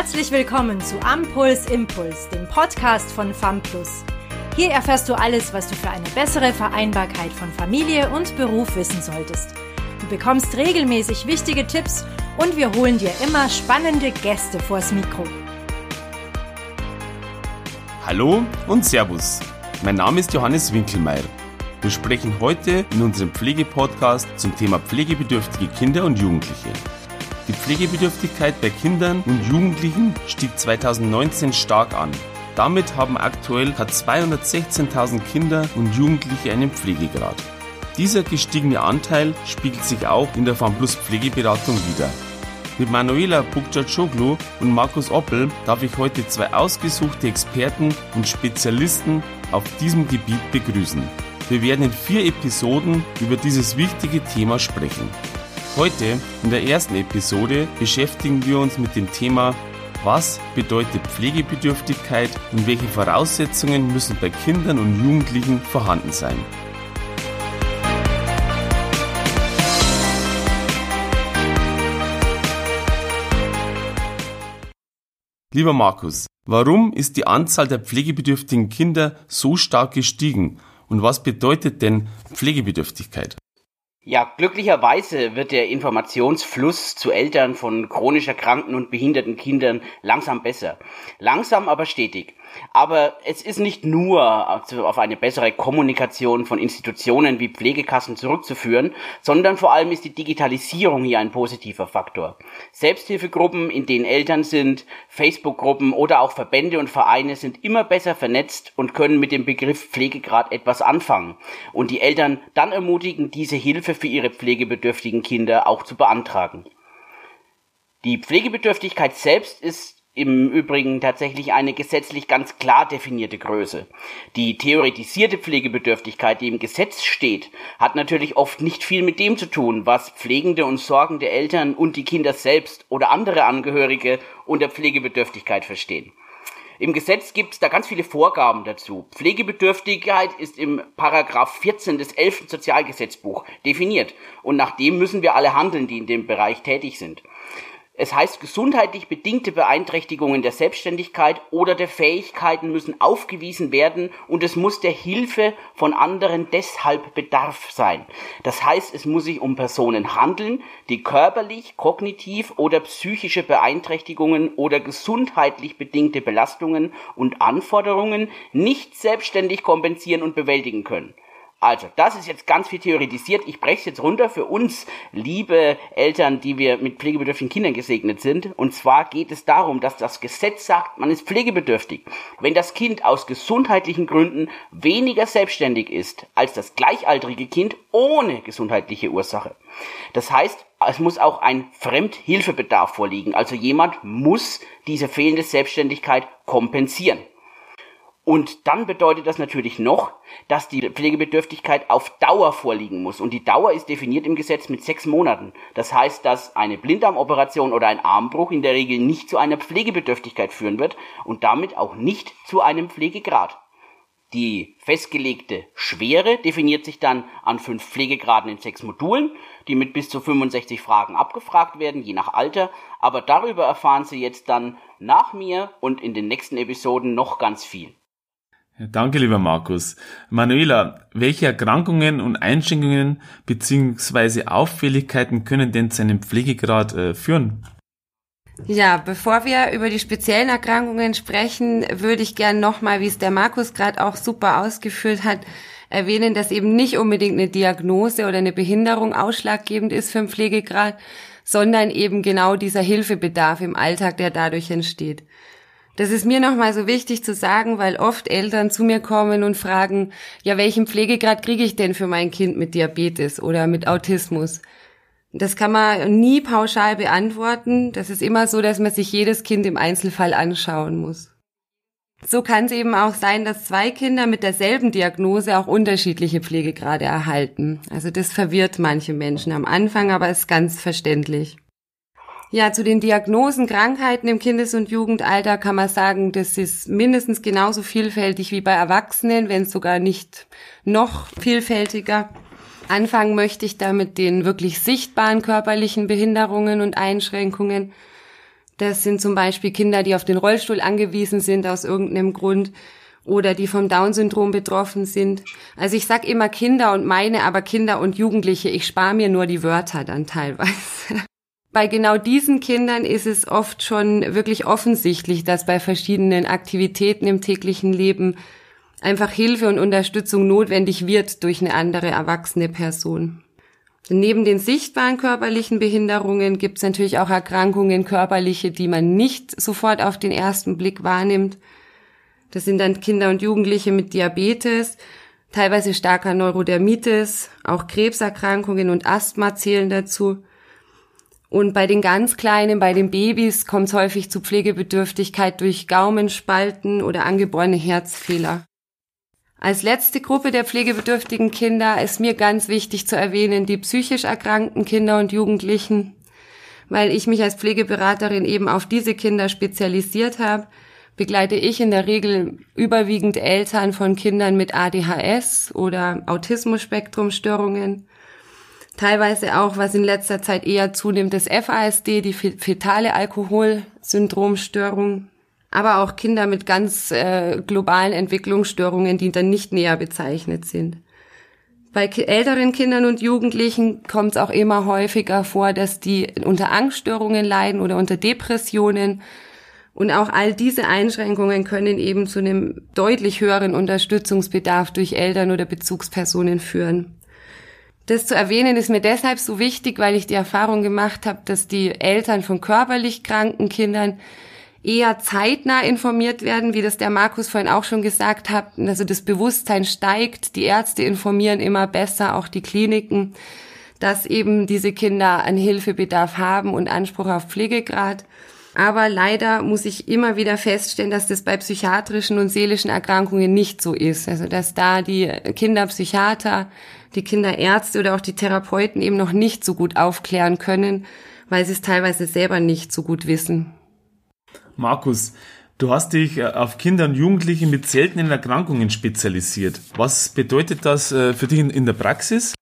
Herzlich willkommen zu Ampuls Impuls, dem Podcast von FAMPLUS. Hier erfährst du alles, was du für eine bessere Vereinbarkeit von Familie und Beruf wissen solltest. Du bekommst regelmäßig wichtige Tipps und wir holen dir immer spannende Gäste vors Mikro. Hallo und Servus. Mein Name ist Johannes Winkelmeier. Wir sprechen heute in unserem Pflegepodcast zum Thema pflegebedürftige Kinder und Jugendliche. Die Pflegebedürftigkeit bei Kindern und Jugendlichen stieg 2019 stark an. Damit haben aktuell ca. 216.000 Kinder und Jugendliche einen Pflegegrad. Dieser gestiegene Anteil spiegelt sich auch in der FAMPLUS Pflegeberatung wider. Mit Manuela Bukcacoglu und Markus Oppel darf ich heute zwei ausgesuchte Experten und Spezialisten auf diesem Gebiet begrüßen. Wir werden in vier Episoden über dieses wichtige Thema sprechen. Heute, in der ersten Episode, beschäftigen wir uns mit dem Thema, was bedeutet Pflegebedürftigkeit und welche Voraussetzungen müssen bei Kindern und Jugendlichen vorhanden sein. Lieber Markus, warum ist die Anzahl der pflegebedürftigen Kinder so stark gestiegen und was bedeutet denn Pflegebedürftigkeit? Ja, glücklicherweise wird der Informationsfluss zu Eltern von chronisch erkrankten und behinderten Kindern langsam besser. Langsam, aber stetig. Aber es ist nicht nur auf eine bessere Kommunikation von Institutionen wie Pflegekassen zurückzuführen, sondern vor allem ist die Digitalisierung hier ein positiver Faktor. Selbsthilfegruppen, in denen Eltern sind, Facebook-Gruppen oder auch Verbände und Vereine sind immer besser vernetzt und können mit dem Begriff Pflegegrad etwas anfangen und die Eltern dann ermutigen, diese Hilfe für ihre pflegebedürftigen Kinder auch zu beantragen. Die Pflegebedürftigkeit selbst ist im Übrigen tatsächlich eine gesetzlich ganz klar definierte Größe. Die theoretisierte Pflegebedürftigkeit, die im Gesetz steht, hat natürlich oft nicht viel mit dem zu tun, was pflegende und sorgende Eltern und die Kinder selbst oder andere Angehörige unter Pflegebedürftigkeit verstehen. Im Gesetz gibt es da ganz viele Vorgaben dazu. Pflegebedürftigkeit ist im Paragraph 14 des 11. Sozialgesetzbuch definiert und nach dem müssen wir alle handeln, die in dem Bereich tätig sind. Es heißt, gesundheitlich bedingte Beeinträchtigungen der Selbstständigkeit oder der Fähigkeiten müssen aufgewiesen werden und es muss der Hilfe von anderen deshalb Bedarf sein. Das heißt, es muss sich um Personen handeln, die körperlich, kognitiv oder psychische Beeinträchtigungen oder gesundheitlich bedingte Belastungen und Anforderungen nicht selbstständig kompensieren und bewältigen können. Also, das ist jetzt ganz viel theoretisiert. Ich breche jetzt runter für uns, liebe Eltern, die wir mit pflegebedürftigen Kindern gesegnet sind. Und zwar geht es darum, dass das Gesetz sagt, man ist pflegebedürftig. Wenn das Kind aus gesundheitlichen Gründen weniger selbstständig ist als das gleichaltrige Kind ohne gesundheitliche Ursache. Das heißt, es muss auch ein Fremdhilfebedarf vorliegen. Also jemand muss diese fehlende Selbstständigkeit kompensieren. Und dann bedeutet das natürlich noch, dass die Pflegebedürftigkeit auf Dauer vorliegen muss. Und die Dauer ist definiert im Gesetz mit sechs Monaten. Das heißt, dass eine Blinddarmoperation oder ein Armbruch in der Regel nicht zu einer Pflegebedürftigkeit führen wird und damit auch nicht zu einem Pflegegrad. Die festgelegte Schwere definiert sich dann an fünf Pflegegraden in sechs Modulen, die mit bis zu 65 Fragen abgefragt werden, je nach Alter. Aber darüber erfahren Sie jetzt dann nach mir und in den nächsten Episoden noch ganz viel. Danke, lieber Markus. Manuela, welche Erkrankungen und Einschränkungen bzw. Auffälligkeiten können denn zu einem Pflegegrad äh, führen? Ja, bevor wir über die speziellen Erkrankungen sprechen, würde ich gern nochmal, wie es der Markus gerade auch super ausgeführt hat, erwähnen, dass eben nicht unbedingt eine Diagnose oder eine Behinderung ausschlaggebend ist für einen Pflegegrad, sondern eben genau dieser Hilfebedarf im Alltag, der dadurch entsteht. Das ist mir nochmal so wichtig zu sagen, weil oft Eltern zu mir kommen und fragen, ja, welchen Pflegegrad kriege ich denn für mein Kind mit Diabetes oder mit Autismus? Das kann man nie pauschal beantworten. Das ist immer so, dass man sich jedes Kind im Einzelfall anschauen muss. So kann es eben auch sein, dass zwei Kinder mit derselben Diagnose auch unterschiedliche Pflegegrade erhalten. Also das verwirrt manche Menschen am Anfang, aber ist ganz verständlich. Ja, zu den Diagnosen, Krankheiten im Kindes- und Jugendalter kann man sagen, das ist mindestens genauso vielfältig wie bei Erwachsenen, wenn sogar nicht noch vielfältiger. Anfangen möchte ich da mit den wirklich sichtbaren körperlichen Behinderungen und Einschränkungen. Das sind zum Beispiel Kinder, die auf den Rollstuhl angewiesen sind aus irgendeinem Grund oder die vom Down-Syndrom betroffen sind. Also ich sag immer Kinder und meine, aber Kinder und Jugendliche, ich spare mir nur die Wörter dann teilweise. Bei genau diesen Kindern ist es oft schon wirklich offensichtlich, dass bei verschiedenen Aktivitäten im täglichen Leben einfach Hilfe und Unterstützung notwendig wird durch eine andere erwachsene Person. Neben den sichtbaren körperlichen Behinderungen gibt es natürlich auch Erkrankungen körperliche, die man nicht sofort auf den ersten Blick wahrnimmt. Das sind dann Kinder und Jugendliche mit Diabetes, teilweise starker Neurodermitis, auch Krebserkrankungen und Asthma zählen dazu. Und bei den ganz Kleinen, bei den Babys, kommt es häufig zu Pflegebedürftigkeit durch Gaumenspalten oder angeborene Herzfehler. Als letzte Gruppe der pflegebedürftigen Kinder ist mir ganz wichtig zu erwähnen die psychisch erkrankten Kinder und Jugendlichen, weil ich mich als Pflegeberaterin eben auf diese Kinder spezialisiert habe, begleite ich in der Regel überwiegend Eltern von Kindern mit ADHS oder Autismus-Spektrumstörungen. Teilweise auch, was in letzter Zeit eher zunimmt, das FASD, die fetale Alkoholsyndromstörung aber auch Kinder mit ganz äh, globalen Entwicklungsstörungen, die dann nicht näher bezeichnet sind. Bei älteren Kindern und Jugendlichen kommt es auch immer häufiger vor, dass die unter Angststörungen leiden oder unter Depressionen. Und auch all diese Einschränkungen können eben zu einem deutlich höheren Unterstützungsbedarf durch Eltern oder Bezugspersonen führen. Das zu erwähnen ist mir deshalb so wichtig, weil ich die Erfahrung gemacht habe, dass die Eltern von körperlich kranken Kindern eher zeitnah informiert werden, wie das der Markus vorhin auch schon gesagt hat. Also das Bewusstsein steigt, die Ärzte informieren immer besser, auch die Kliniken, dass eben diese Kinder einen Hilfebedarf haben und Anspruch auf Pflegegrad. Aber leider muss ich immer wieder feststellen, dass das bei psychiatrischen und seelischen Erkrankungen nicht so ist. Also dass da die Kinderpsychiater, die Kinderärzte oder auch die Therapeuten eben noch nicht so gut aufklären können, weil sie es teilweise selber nicht so gut wissen. Markus, du hast dich äh, auf Kinder und Jugendliche mit seltenen Erkrankungen spezialisiert. Was bedeutet das äh, für dich in der Praxis?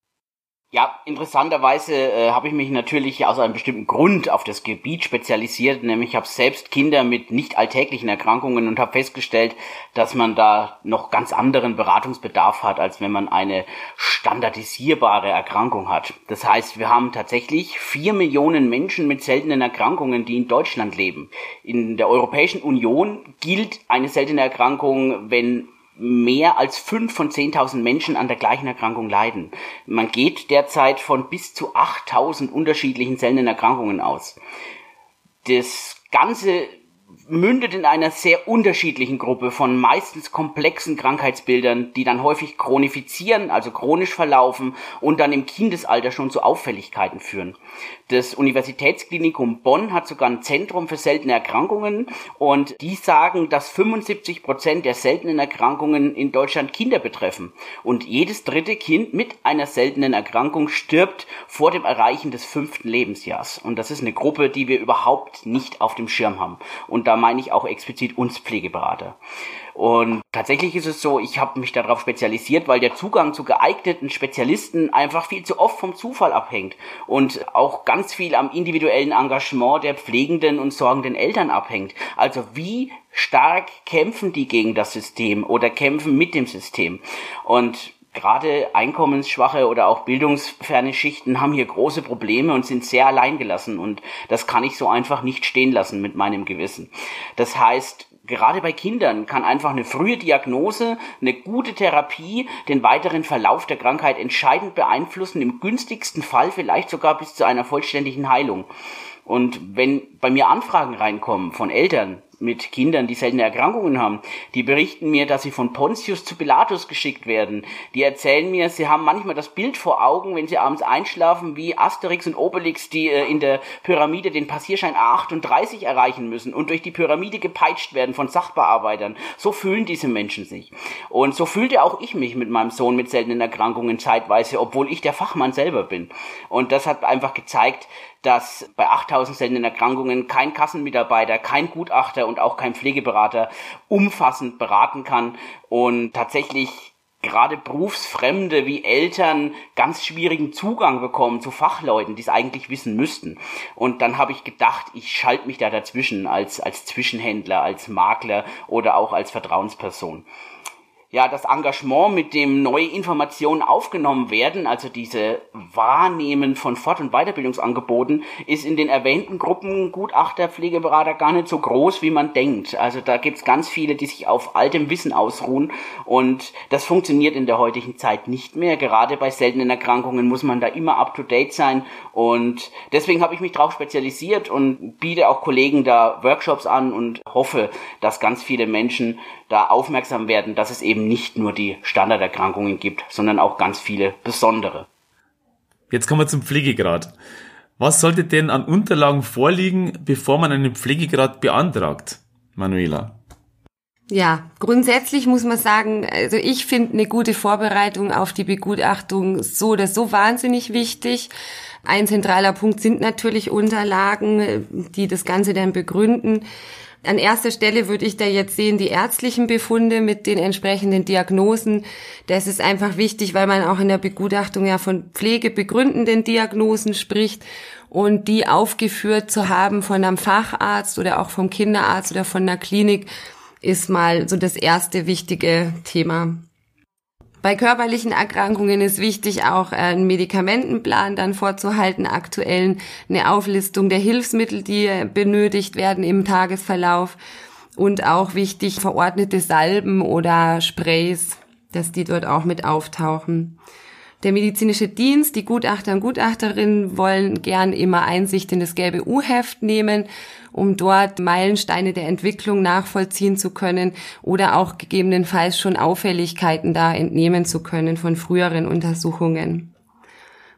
Ja, interessanterweise äh, habe ich mich natürlich aus einem bestimmten Grund auf das Gebiet spezialisiert, nämlich ich habe selbst Kinder mit nicht alltäglichen Erkrankungen und habe festgestellt, dass man da noch ganz anderen Beratungsbedarf hat, als wenn man eine standardisierbare Erkrankung hat. Das heißt, wir haben tatsächlich vier Millionen Menschen mit seltenen Erkrankungen, die in Deutschland leben. In der Europäischen Union gilt eine seltene Erkrankung, wenn mehr als fünf von 10.000 Menschen an der gleichen Erkrankung leiden. Man geht derzeit von bis zu 8.000 unterschiedlichen seltenen Erkrankungen aus. Das Ganze mündet in einer sehr unterschiedlichen Gruppe von meistens komplexen Krankheitsbildern, die dann häufig chronifizieren, also chronisch verlaufen und dann im Kindesalter schon zu Auffälligkeiten führen. Das Universitätsklinikum Bonn hat sogar ein Zentrum für seltene Erkrankungen und die sagen, dass 75 Prozent der seltenen Erkrankungen in Deutschland Kinder betreffen und jedes dritte Kind mit einer seltenen Erkrankung stirbt vor dem Erreichen des fünften Lebensjahrs. Und das ist eine Gruppe, die wir überhaupt nicht auf dem Schirm haben. Und da meine ich auch explizit uns Pflegeberater. Und tatsächlich ist es so, ich habe mich darauf spezialisiert, weil der Zugang zu geeigneten Spezialisten einfach viel zu oft vom Zufall abhängt und auch ganz viel am individuellen Engagement der pflegenden und sorgenden Eltern abhängt. Also wie stark kämpfen die gegen das System oder kämpfen mit dem System? Und gerade einkommensschwache oder auch bildungsferne Schichten haben hier große Probleme und sind sehr alleingelassen und das kann ich so einfach nicht stehen lassen mit meinem Gewissen. Das heißt, Gerade bei Kindern kann einfach eine frühe Diagnose, eine gute Therapie den weiteren Verlauf der Krankheit entscheidend beeinflussen, im günstigsten Fall vielleicht sogar bis zu einer vollständigen Heilung. Und wenn bei mir Anfragen reinkommen von Eltern, mit Kindern, die seltene Erkrankungen haben. Die berichten mir, dass sie von Pontius zu Pilatus geschickt werden. Die erzählen mir, sie haben manchmal das Bild vor Augen, wenn sie abends einschlafen, wie Asterix und Obelix, die äh, in der Pyramide den Passierschein A38 erreichen müssen und durch die Pyramide gepeitscht werden von Sachbearbeitern. So fühlen diese Menschen sich. Und so fühlte auch ich mich mit meinem Sohn mit seltenen Erkrankungen zeitweise, obwohl ich der Fachmann selber bin. Und das hat einfach gezeigt, dass bei 8000 seltenen Erkrankungen kein Kassenmitarbeiter, kein Gutachter und auch kein Pflegeberater umfassend beraten kann. Und tatsächlich gerade Berufsfremde wie Eltern ganz schwierigen Zugang bekommen zu Fachleuten, die es eigentlich wissen müssten. Und dann habe ich gedacht, ich schalte mich da dazwischen als, als Zwischenhändler, als Makler oder auch als Vertrauensperson ja, das Engagement, mit dem neue Informationen aufgenommen werden, also diese Wahrnehmen von Fort- und Weiterbildungsangeboten, ist in den erwähnten Gruppen Gutachter, Pflegeberater gar nicht so groß, wie man denkt. Also da gibt's ganz viele, die sich auf altem Wissen ausruhen und das funktioniert in der heutigen Zeit nicht mehr. Gerade bei seltenen Erkrankungen muss man da immer up-to-date sein und deswegen habe ich mich darauf spezialisiert und biete auch Kollegen da Workshops an und hoffe, dass ganz viele Menschen da aufmerksam werden, dass es eben nicht nur die Standarderkrankungen gibt, sondern auch ganz viele besondere. Jetzt kommen wir zum Pflegegrad. Was sollte denn an Unterlagen vorliegen, bevor man einen Pflegegrad beantragt, Manuela? Ja, grundsätzlich muss man sagen, also ich finde eine gute Vorbereitung auf die Begutachtung so oder so wahnsinnig wichtig. Ein zentraler Punkt sind natürlich Unterlagen, die das Ganze dann begründen. An erster Stelle würde ich da jetzt sehen die ärztlichen Befunde mit den entsprechenden Diagnosen. Das ist einfach wichtig, weil man auch in der Begutachtung ja von pflegebegründenden Diagnosen spricht und die aufgeführt zu haben von einem Facharzt oder auch vom Kinderarzt oder von einer Klinik ist mal so das erste wichtige Thema. Bei körperlichen Erkrankungen ist wichtig, auch einen Medikamentenplan dann vorzuhalten, aktuellen, eine Auflistung der Hilfsmittel, die benötigt werden im Tagesverlauf und auch wichtig verordnete Salben oder Sprays, dass die dort auch mit auftauchen. Der medizinische Dienst, die Gutachter und Gutachterinnen wollen gern immer Einsicht in das gelbe U-Heft nehmen, um dort Meilensteine der Entwicklung nachvollziehen zu können oder auch gegebenenfalls schon Auffälligkeiten da entnehmen zu können von früheren Untersuchungen.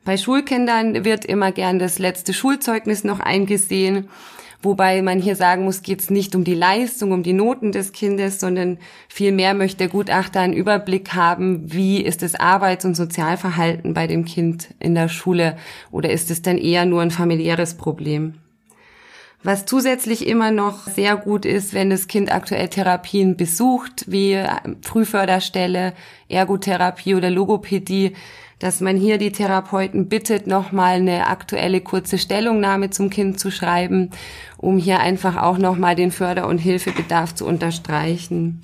Bei Schulkindern wird immer gern das letzte Schulzeugnis noch eingesehen. Wobei man hier sagen muss, geht es nicht um die Leistung, um die Noten des Kindes, sondern vielmehr möchte der Gutachter einen Überblick haben, wie ist das Arbeits- und Sozialverhalten bei dem Kind in der Schule oder ist es dann eher nur ein familiäres Problem. Was zusätzlich immer noch sehr gut ist, wenn das Kind aktuell Therapien besucht, wie Frühförderstelle, Ergotherapie oder Logopädie, dass man hier die Therapeuten bittet, nochmal eine aktuelle kurze Stellungnahme zum Kind zu schreiben, um hier einfach auch nochmal den Förder- und Hilfebedarf zu unterstreichen.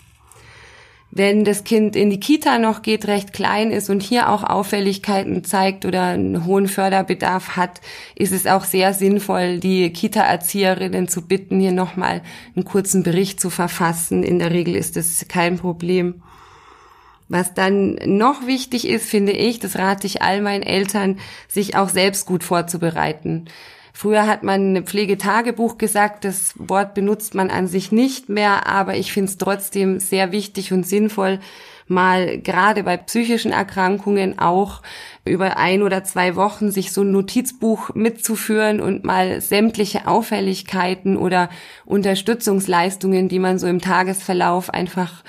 Wenn das Kind in die Kita noch geht, recht klein ist und hier auch Auffälligkeiten zeigt oder einen hohen Förderbedarf hat, ist es auch sehr sinnvoll, die Kita-Erzieherinnen zu bitten, hier nochmal einen kurzen Bericht zu verfassen. In der Regel ist es kein Problem. Was dann noch wichtig ist, finde ich, das rate ich all meinen Eltern, sich auch selbst gut vorzubereiten. Früher hat man Pflegetagebuch gesagt, das Wort benutzt man an sich nicht mehr, aber ich finde es trotzdem sehr wichtig und sinnvoll, mal gerade bei psychischen Erkrankungen auch über ein oder zwei Wochen sich so ein Notizbuch mitzuführen und mal sämtliche Auffälligkeiten oder Unterstützungsleistungen, die man so im Tagesverlauf einfach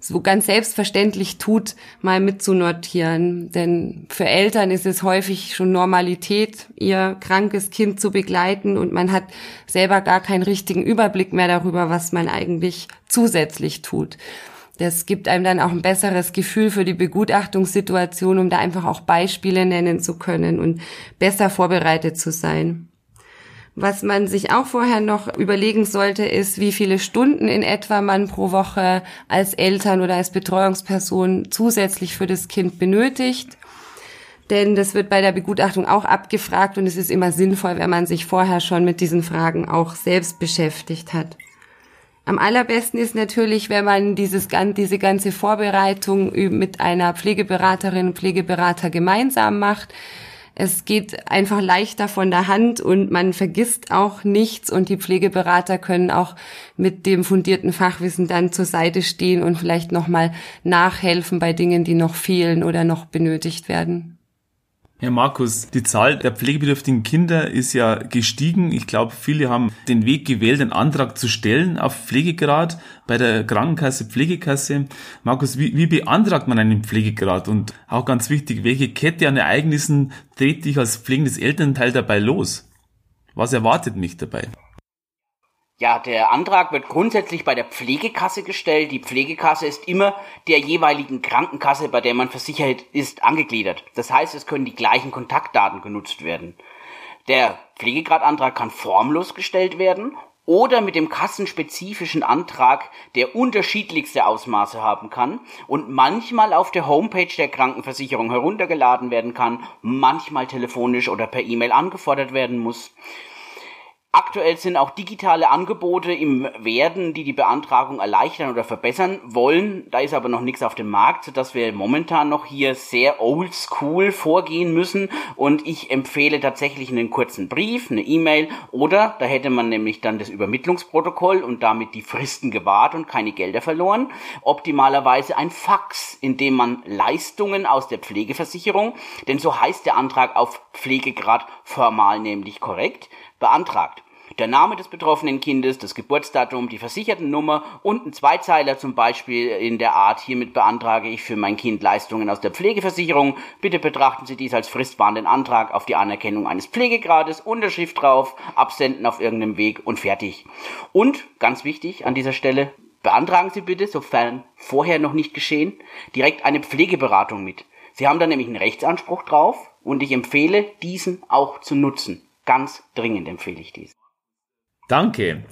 so ganz selbstverständlich tut, mal mitzunotieren. Denn für Eltern ist es häufig schon Normalität, ihr krankes Kind zu begleiten und man hat selber gar keinen richtigen Überblick mehr darüber, was man eigentlich zusätzlich tut. Das gibt einem dann auch ein besseres Gefühl für die Begutachtungssituation, um da einfach auch Beispiele nennen zu können und besser vorbereitet zu sein. Was man sich auch vorher noch überlegen sollte, ist, wie viele Stunden in etwa man pro Woche als Eltern oder als Betreuungsperson zusätzlich für das Kind benötigt. Denn das wird bei der Begutachtung auch abgefragt und es ist immer sinnvoll, wenn man sich vorher schon mit diesen Fragen auch selbst beschäftigt hat. Am allerbesten ist natürlich, wenn man dieses, diese ganze Vorbereitung mit einer Pflegeberaterin Pflegeberater gemeinsam macht es geht einfach leichter von der Hand und man vergisst auch nichts und die Pflegeberater können auch mit dem fundierten Fachwissen dann zur Seite stehen und vielleicht nochmal nachhelfen bei Dingen, die noch fehlen oder noch benötigt werden. Herr Markus, die Zahl der pflegebedürftigen Kinder ist ja gestiegen. Ich glaube, viele haben den Weg gewählt, einen Antrag zu stellen auf Pflegegrad bei der Krankenkasse, Pflegekasse. Markus, wie, wie beantragt man einen Pflegegrad? Und auch ganz wichtig, welche Kette an Ereignissen trete ich als pflegendes Elternteil dabei los? Was erwartet mich dabei? Ja, der Antrag wird grundsätzlich bei der Pflegekasse gestellt. Die Pflegekasse ist immer der jeweiligen Krankenkasse, bei der man versichert ist, angegliedert. Das heißt, es können die gleichen Kontaktdaten genutzt werden. Der Pflegegradantrag kann formlos gestellt werden oder mit dem kassenspezifischen Antrag, der unterschiedlichste Ausmaße haben kann und manchmal auf der Homepage der Krankenversicherung heruntergeladen werden kann, manchmal telefonisch oder per E-Mail angefordert werden muss. Aktuell sind auch digitale Angebote im Werden, die die Beantragung erleichtern oder verbessern wollen. Da ist aber noch nichts auf dem Markt, sodass wir momentan noch hier sehr oldschool vorgehen müssen. Und ich empfehle tatsächlich einen kurzen Brief, eine E-Mail oder da hätte man nämlich dann das Übermittlungsprotokoll und damit die Fristen gewahrt und keine Gelder verloren. Optimalerweise ein Fax, in dem man Leistungen aus der Pflegeversicherung, denn so heißt der Antrag auf Pflegegrad formal nämlich korrekt, beantragt. Der Name des betroffenen Kindes, das Geburtsdatum, die Versichertennummer und ein Zweizeiler zum Beispiel in der Art, hiermit beantrage ich für mein Kind Leistungen aus der Pflegeversicherung. Bitte betrachten Sie dies als fristwahrenden Antrag auf die Anerkennung eines Pflegegrades, Unterschrift drauf, absenden auf irgendeinem Weg und fertig. Und, ganz wichtig an dieser Stelle, beantragen Sie bitte, sofern vorher noch nicht geschehen, direkt eine Pflegeberatung mit. Sie haben da nämlich einen Rechtsanspruch drauf und ich empfehle, diesen auch zu nutzen. Ganz dringend empfehle ich dies. Danke.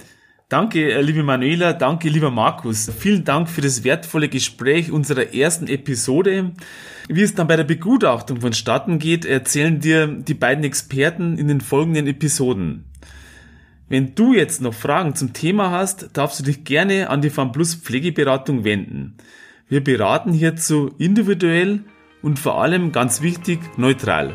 Danke, äh, liebe Manuela, danke, lieber Markus. Vielen Dank für das wertvolle Gespräch unserer ersten Episode. Wie es dann bei der Begutachtung vonstatten geht, erzählen dir die beiden Experten in den folgenden Episoden. Wenn du jetzt noch Fragen zum Thema hast, darfst du dich gerne an die FAMPLUS Pflegeberatung wenden. Wir beraten hierzu individuell und vor allem ganz wichtig neutral.